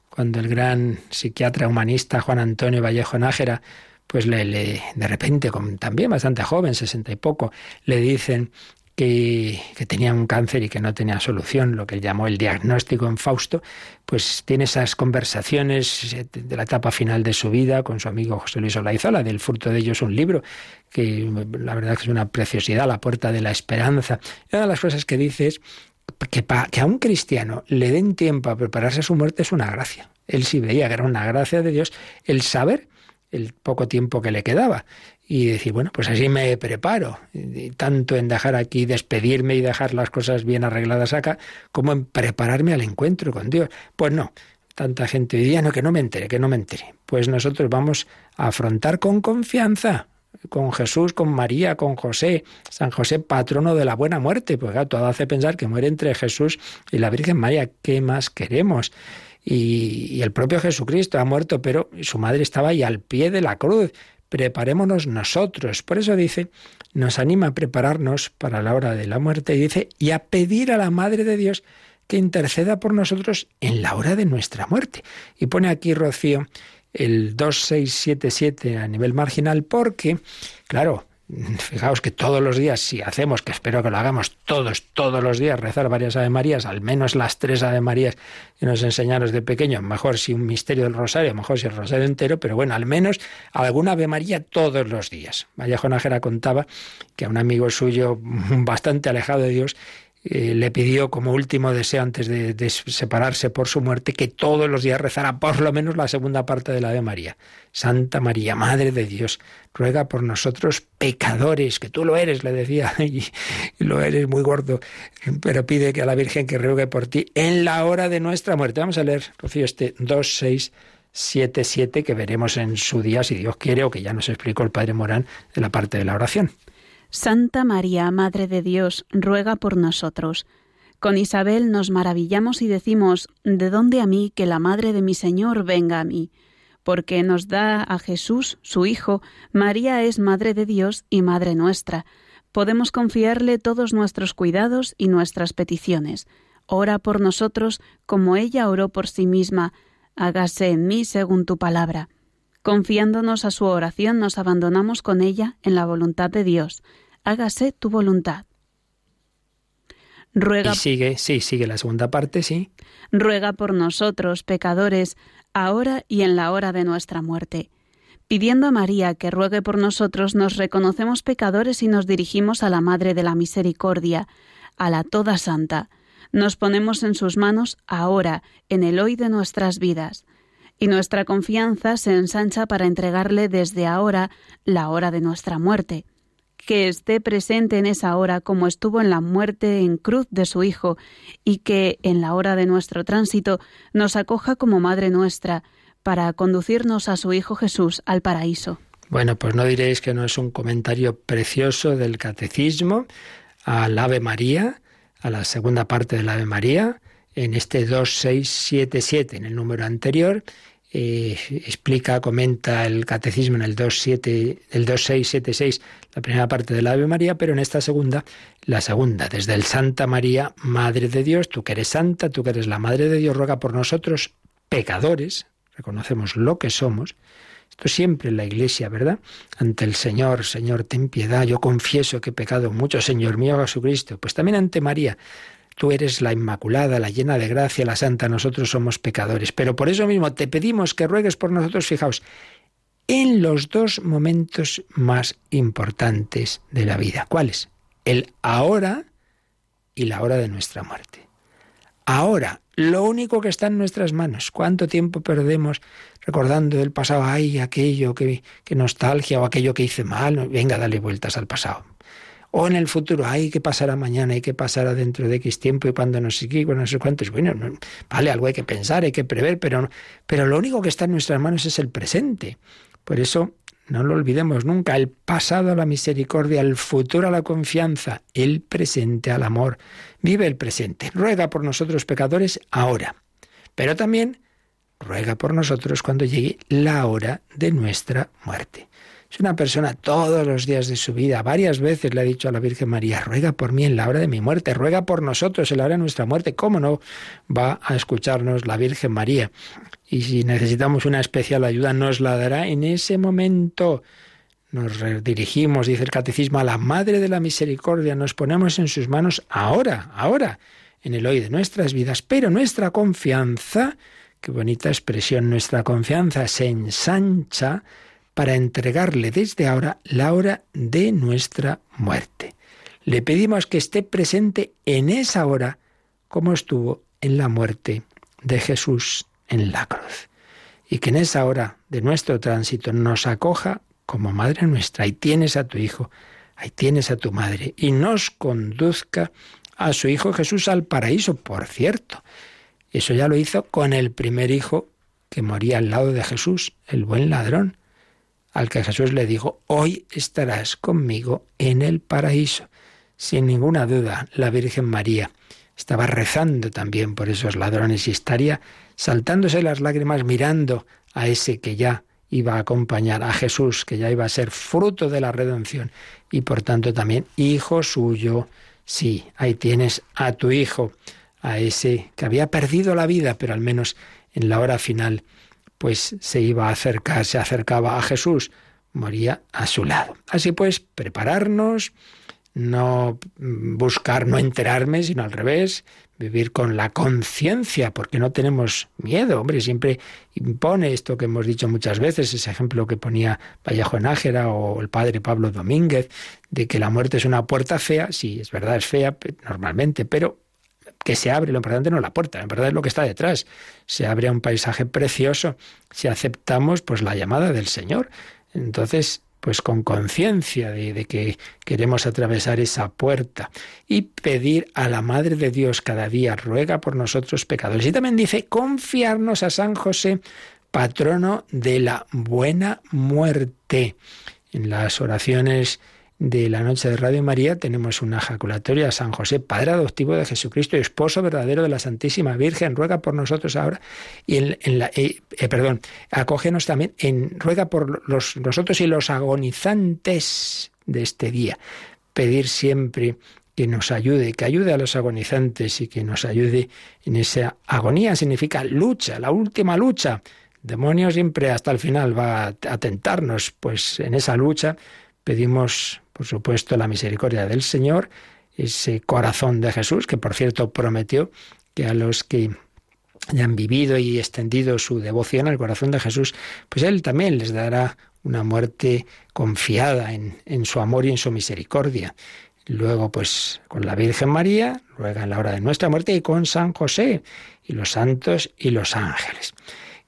cuando el gran psiquiatra humanista Juan Antonio Vallejo Nájera, pues le, le de repente, también bastante joven, sesenta y poco, le dicen que, tenía un cáncer y que no tenía solución, lo que él llamó el diagnóstico en Fausto, pues tiene esas conversaciones de la etapa final de su vida con su amigo José Luis Olaizola, del fruto de ellos un libro que la verdad es una preciosidad, la puerta de la esperanza. Una de las cosas que dice es que, que a un cristiano le den tiempo a prepararse a su muerte es una gracia. Él sí veía que era una gracia de Dios el saber el poco tiempo que le quedaba y decir, bueno, pues así me preparo, tanto en dejar aquí, despedirme y dejar las cosas bien arregladas acá, como en prepararme al encuentro con Dios. Pues no, tanta gente hoy día, no, que no me entere, que no me entere. Pues nosotros vamos a afrontar con confianza, con Jesús, con María, con José, San José, patrono de la buena muerte, pues todo hace pensar que muere entre Jesús y la Virgen María, ¿qué más queremos? Y, y el propio Jesucristo ha muerto, pero su madre estaba ahí al pie de la cruz preparémonos nosotros. Por eso dice, nos anima a prepararnos para la hora de la muerte y dice, y a pedir a la Madre de Dios que interceda por nosotros en la hora de nuestra muerte. Y pone aquí Rocío el 2677 a nivel marginal porque, claro, Fijaos que todos los días, si hacemos, que espero que lo hagamos todos, todos los días, rezar varias Ave Marías, al menos las tres Ave Marías que nos enseñaron de pequeño, mejor si un misterio del rosario, mejor si el rosario entero, pero bueno, al menos alguna Ave María todos los días. Vallejo Nájera contaba que a un amigo suyo bastante alejado de Dios eh, le pidió como último deseo antes de, separarse por su muerte que todos los días rezara por lo menos la segunda parte de la de María. Santa María, Madre de Dios, ruega por nosotros pecadores, que tú lo eres, le decía, y, lo eres muy gordo, pero pide que a la Virgen que ruegue por ti en la hora de nuestra muerte. Vamos a leer, Rocío, este 2677 que veremos en su día, si Dios quiere, o que ya nos explicó el Padre Morán de la parte de la oración. Santa María, Madre de Dios, ruega por nosotros. Con Isabel nos maravillamos y decimos, ¿de dónde a mí que la Madre de mi Señor venga a mí? Porque nos da a Jesús, su Hijo, María es Madre de Dios y Madre nuestra. Podemos confiarle todos nuestros cuidados y nuestras peticiones. Ora por nosotros como ella oró por sí misma. Hágase en mí según tu palabra. Confiándonos a su oración, nos abandonamos con ella en la voluntad de Dios hágase tu voluntad. Ruega, Y sigue, sí, sigue la segunda parte, sí. ruega por nosotros, pecadores, ahora y en la hora de nuestra muerte. Pidiendo a María que ruegue por nosotros, nos reconocemos pecadores y nos dirigimos a la Madre de la Misericordia, a la Toda Santa. Nos ponemos en sus manos ahora, en el hoy de nuestras vidas. Y nuestra confianza se ensancha para entregarle desde ahora la hora de nuestra muerte. Que esté presente en esa hora como estuvo en la muerte en cruz de su Hijo, y que en la hora de nuestro tránsito nos acoja como Madre nuestra, para conducirnos a su Hijo Jesús al paraíso. Bueno, pues no diréis que no es un comentario precioso del catecismo al Ave María, a la segunda parte del Ave María, en este 2677, en el número anterior, eh, explica, comenta el catecismo en el, 27, el 2676, la primera parte del Ave María, pero en esta segunda, la segunda, desde el Santa María, Madre de Dios, tú que eres santa, tú que eres la Madre de Dios, ruega por nosotros, pecadores, reconocemos lo que somos, esto siempre en la iglesia, ¿verdad? Ante el Señor, Señor, ten piedad, yo confieso que he pecado mucho, Señor mío Jesucristo. Pues también ante María, tú eres la Inmaculada, la llena de gracia, la Santa, nosotros somos pecadores. Pero por eso mismo te pedimos que ruegues por nosotros, fijaos, en los dos momentos más importantes de la vida. ¿Cuáles? El ahora y la hora de nuestra muerte. Ahora, lo único que está en nuestras manos. ¿Cuánto tiempo perdemos recordando el pasado? Ay, aquello, que, que nostalgia, o aquello que hice mal. Venga, dale vueltas al pasado. O en el futuro, ay, ¿qué pasará mañana? ¿Y qué pasará dentro de X tiempo? Y cuando no sé qué, cuando no sé cuántos. Bueno, no, vale, algo hay que pensar, hay que prever, pero, pero lo único que está en nuestras manos es el presente. Por eso, no lo olvidemos nunca, el pasado a la misericordia, el futuro a la confianza, el presente al amor. Vive el presente. Ruega por nosotros pecadores ahora. Pero también ruega por nosotros cuando llegue la hora de nuestra muerte. Es una persona todos los días de su vida, varias veces le ha dicho a la Virgen María, ruega por mí en la hora de mi muerte, ruega por nosotros en la hora de nuestra muerte. ¿Cómo no va a escucharnos la Virgen María? Y si necesitamos una especial ayuda, nos la dará en ese momento. Nos dirigimos, dice el catecismo, a la Madre de la Misericordia, nos ponemos en sus manos ahora, ahora, en el hoy de nuestras vidas, pero nuestra confianza, qué bonita expresión, nuestra confianza se ensancha para entregarle desde ahora la hora de nuestra muerte. Le pedimos que esté presente en esa hora como estuvo en la muerte de Jesús en la cruz. Y que en esa hora de nuestro tránsito nos acoja como Madre nuestra. Ahí tienes a tu Hijo, ahí tienes a tu Madre. Y nos conduzca a su Hijo Jesús al paraíso, por cierto. Eso ya lo hizo con el primer Hijo que moría al lado de Jesús, el buen ladrón, al que Jesús le dijo, hoy estarás conmigo en el paraíso. Sin ninguna duda, la Virgen María estaba rezando también por esos ladrones y estaría saltándose las lágrimas mirando a ese que ya iba a acompañar a Jesús, que ya iba a ser fruto de la redención y por tanto también hijo suyo. Sí, ahí tienes a tu hijo, a ese que había perdido la vida, pero al menos en la hora final pues se iba a acercar, se acercaba a Jesús, moría a su lado. Así pues, prepararnos, no buscar no enterarme, sino al revés, vivir con la conciencia, porque no tenemos miedo, hombre, siempre impone esto que hemos dicho muchas veces, ese ejemplo que ponía Vallejo Nájera o el padre Pablo Domínguez, de que la muerte es una puerta fea, sí, es verdad, es fea normalmente, pero que se abre, lo importante no es la puerta, en verdad es lo que está detrás. Se abre un paisaje precioso si aceptamos pues la llamada del Señor. Entonces, pues con conciencia de, de, que queremos atravesar esa puerta y pedir a la Madre de Dios cada día, ruega por nosotros pecadores. Y también dice, confiarnos a San José, patrono de la buena muerte. En las oraciones de la noche de Radio María tenemos una ejaculatoria a San José, Padre adoptivo de Jesucristo y esposo verdadero de la Santísima Virgen, ruega por nosotros ahora y en, en la, eh, eh, perdón, acógenos también en ruega por los, nosotros y los agonizantes de este día. Pedir siempre que nos ayude, que ayude a los agonizantes y que nos ayude en esa agonía significa lucha, la última lucha. demonio siempre hasta el final va a tentarnos, pues en esa lucha pedimos por supuesto, la misericordia del Señor, ese corazón de Jesús, que por cierto prometió que a los que hayan vivido y extendido su devoción al corazón de Jesús, pues Él también les dará una muerte confiada en, en su amor y en su misericordia. Luego, pues con la Virgen María, ruega en la hora de nuestra muerte, y con San José, y los santos y los ángeles.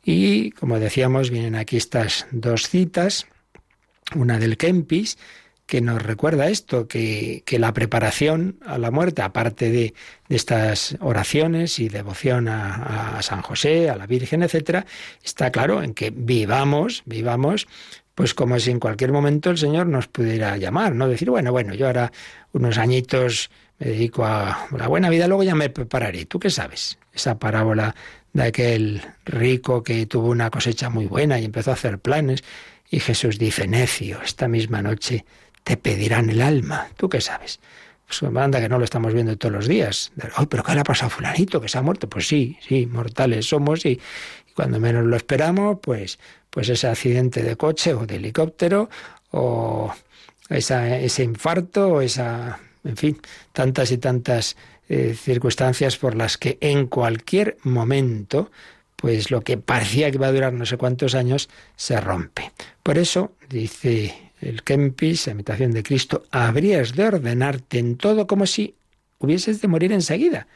Y como decíamos, vienen aquí estas dos citas, una del Kempis, que nos recuerda esto, que, que, la preparación a la muerte, aparte de, de estas oraciones y devoción a, a, San José, a la Virgen, etcétera, está claro en que vivamos, vivamos, pues como si en cualquier momento el Señor nos pudiera llamar, no decir, bueno, bueno, yo ahora unos añitos me dedico a la buena vida, luego ya me prepararé. ¿Tú qué sabes? Esa parábola de aquel rico que tuvo una cosecha muy buena y empezó a hacer planes. Y Jesús dice, necio, esta misma noche te pedirán el alma. ¿Tú qué sabes? Pues manda que no lo estamos viendo todos los días. Ay, pero ¿qué le ha pasado a fulanito que se ha muerto? Pues sí, sí, mortales somos y, cuando menos lo esperamos, pues, pues ese accidente de coche o de helicóptero o ese infarto o esa, en fin, tantas y tantas eh, circunstancias por las que en cualquier momento pues lo que parecía que iba a durar no sé cuántos años se rompe. Por eso, dice el Kempis, imitación de Cristo, habrías de ordenarte en todo como si hubieses de morir enseguida.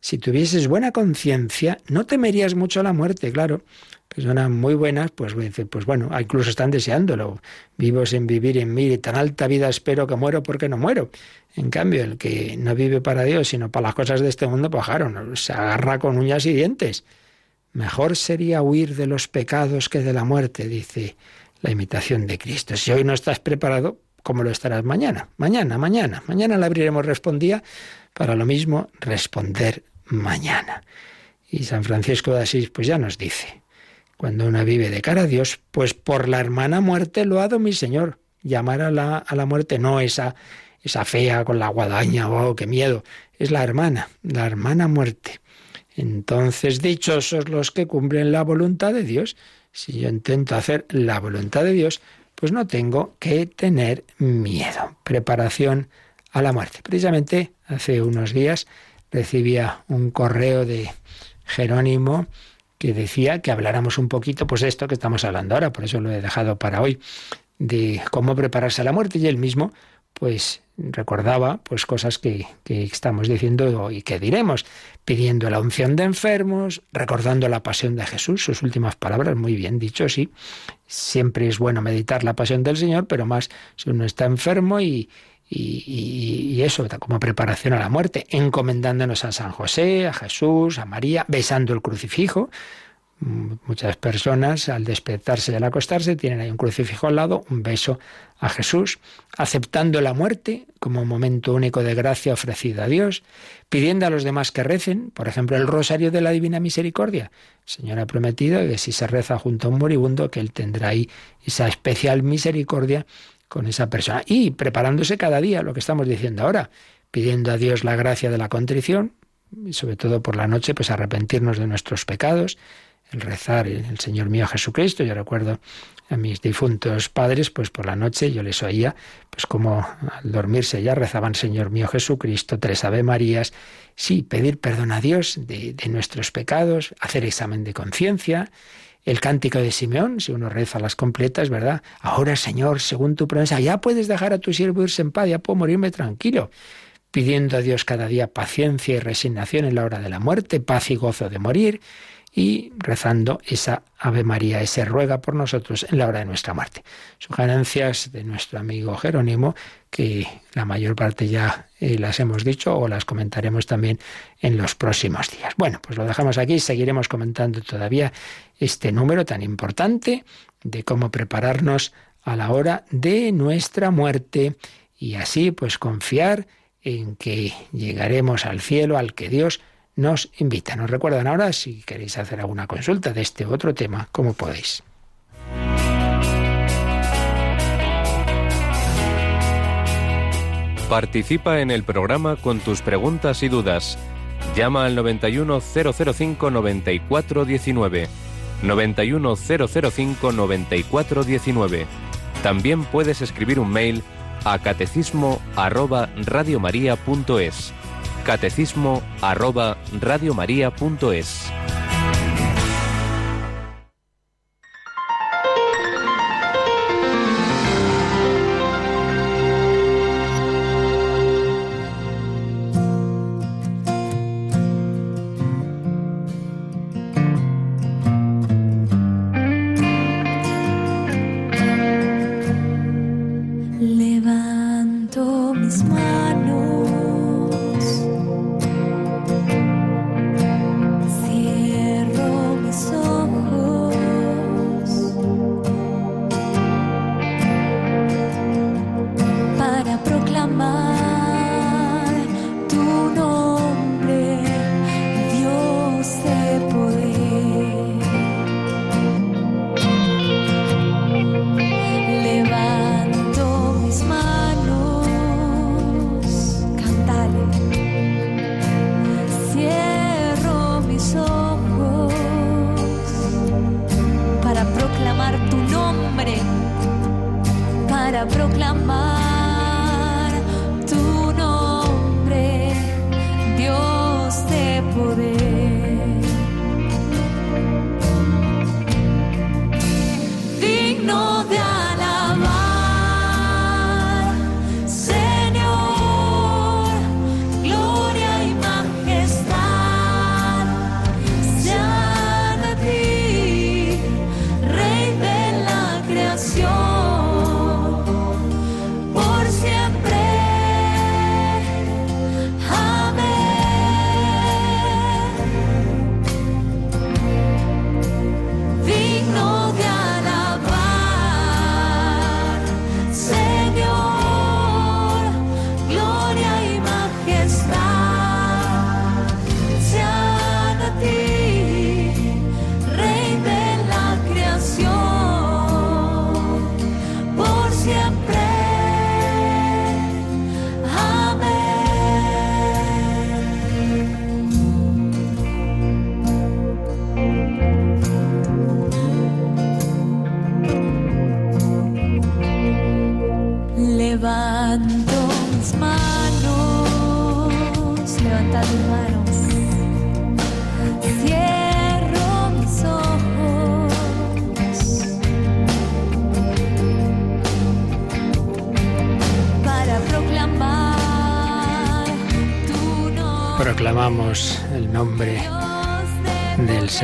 Si tuvieses buena conciencia, no temerías mucho la muerte, claro. Personas muy buenas, pues, pues bueno, incluso están deseándolo. Vivo sin vivir en mí, y tan alta vida espero que muero porque no muero. En cambio, el que no vive para Dios, sino para las cosas de este mundo, pues se agarra con uñas y dientes. Mejor sería huir de los pecados que de la muerte, dice la imitación de Cristo. Si hoy no estás preparado, ¿cómo lo estarás mañana? Mañana, mañana. Mañana le abriremos respondía para lo mismo responder mañana. Y San Francisco de Asís pues ya nos dice, cuando una vive de cara a Dios, pues por la hermana muerte lo ha dado mi Señor. Llamar a la, a la muerte no esa, esa fea con la guadaña, oh, qué miedo, es la hermana, la hermana muerte. Entonces, dichosos los que cumplen la voluntad de Dios. Si yo intento hacer la voluntad de Dios, pues no tengo que tener miedo. Preparación a la muerte. Precisamente hace unos días recibía un correo de Jerónimo que decía que habláramos un poquito, pues esto que estamos hablando ahora, por eso lo he dejado para hoy, de cómo prepararse a la muerte y él mismo, pues recordaba pues cosas que, que, estamos diciendo y que diremos, pidiendo la unción de enfermos, recordando la pasión de Jesús, sus últimas palabras, muy bien dicho, sí. Siempre es bueno meditar la pasión del Señor, pero más si uno está enfermo y, y, y, eso, como preparación a la muerte, encomendándonos a San José, a Jesús, a María, besando el crucifijo. Muchas personas al despertarse y al acostarse tienen ahí un crucifijo al lado, un beso a Jesús, aceptando la muerte como momento único de gracia ofrecida a Dios, pidiendo a los demás que recen, por ejemplo, el rosario de la Divina Misericordia. El Señor ha prometido que si se reza junto a un moribundo, que Él tendrá ahí esa especial misericordia con esa persona. Y preparándose cada día, lo que estamos diciendo ahora, pidiendo a Dios la gracia de la contrición, y sobre todo por la noche, pues arrepentirnos de nuestros pecados, el rezar el Señor mío Jesucristo. Yo recuerdo a mis difuntos padres, pues por la noche yo les oía, pues como al dormirse ya rezaban Señor mío Jesucristo, tres Ave Marías. Sí, pedir perdón a Dios de, de nuestros pecados, hacer examen de conciencia, el cántico de Simeón, si uno reza las completas, ¿verdad? Ahora, Señor, según tu promesa, ya puedes dejar a tu siervo irse en paz, ya puedo morirme tranquilo, pidiendo a Dios cada día paciencia y resignación en la hora de la muerte, paz y gozo de morir, y rezando esa Ave María, ese ruega por nosotros en la hora de nuestra muerte. Sugerencias de nuestro amigo Jerónimo, que la mayor parte ya eh, las hemos dicho o las comentaremos también en los próximos días. Bueno, pues lo dejamos aquí, seguiremos comentando todavía este número tan importante de cómo prepararnos a la hora de nuestra muerte y así pues confiar en que llegaremos al cielo al que Dios nos invita. Nos recuerdan ahora si queréis hacer alguna consulta de este otro tema, como podéis. Participa en el programa con tus preguntas y dudas. Llama al 91005 9419. 91005 9419. También puedes escribir un mail a catecismo arroba. Catecismo arroba radiomaria.es.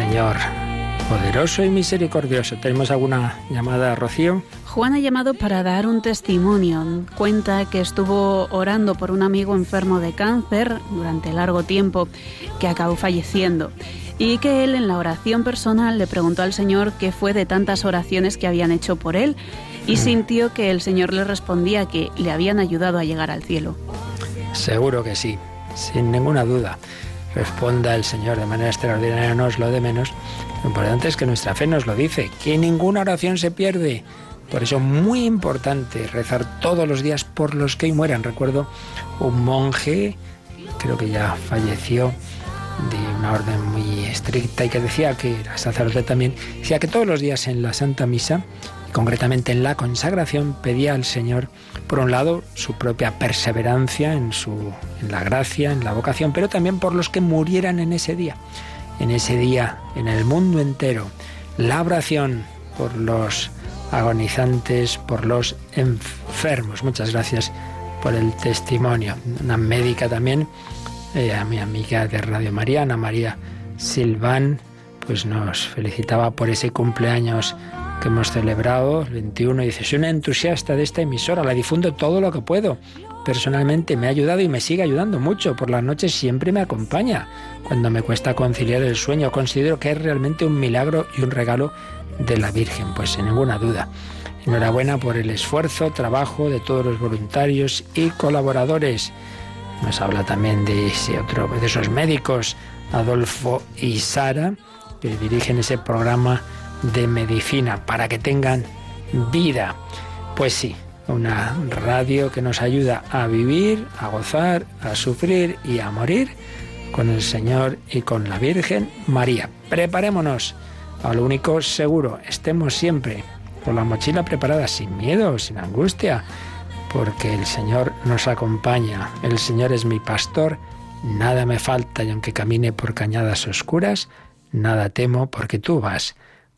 Señor, poderoso y misericordioso. ¿Tenemos alguna llamada, Rocío? Juan ha llamado para dar un testimonio. Cuenta que estuvo orando por un amigo enfermo de cáncer durante largo tiempo, que acabó falleciendo. Y que él en la oración personal le preguntó al Señor qué fue de tantas oraciones que habían hecho por él y sintió que el Señor le respondía que le habían ayudado a llegar al cielo. Seguro que sí, sin ninguna duda. Responda el Señor de manera extraordinaria, no es lo de menos. Lo importante es que nuestra fe nos lo dice, que ninguna oración se pierde. Por eso muy importante rezar todos los días por los que mueran. Recuerdo un monje, creo que ya falleció, de una orden muy estricta y que decía que era sacerdote también, decía que todos los días en la Santa Misa, concretamente en la consagración, pedía al Señor, por un lado, su propia perseverancia en, su, en la gracia, en la vocación, pero también por los que murieran en ese día. En ese día, en el mundo entero, la oración por los agonizantes, por los enfermos. Muchas gracias por el testimonio. Una médica también, eh, a mi amiga de Radio María, Ana María Silván, pues nos felicitaba por ese cumpleaños que hemos celebrado, el 21, y dice, soy una entusiasta de esta emisora, la difundo todo lo que puedo. Personalmente me ha ayudado y me sigue ayudando mucho. Por las noches siempre me acompaña. Cuando me cuesta conciliar el sueño, considero que es realmente un milagro y un regalo de la Virgen, pues sin ninguna duda. Enhorabuena por el esfuerzo, trabajo de todos los voluntarios y colaboradores. Nos habla también de ese otro de esos médicos, Adolfo y Sara, que dirigen ese programa de medicina para que tengan vida. Pues sí, una radio que nos ayuda a vivir, a gozar, a sufrir y a morir con el Señor y con la Virgen María. Preparémonos a lo único seguro, estemos siempre con la mochila preparada, sin miedo, sin angustia, porque el Señor nos acompaña, el Señor es mi pastor, nada me falta y aunque camine por cañadas oscuras, nada temo porque tú vas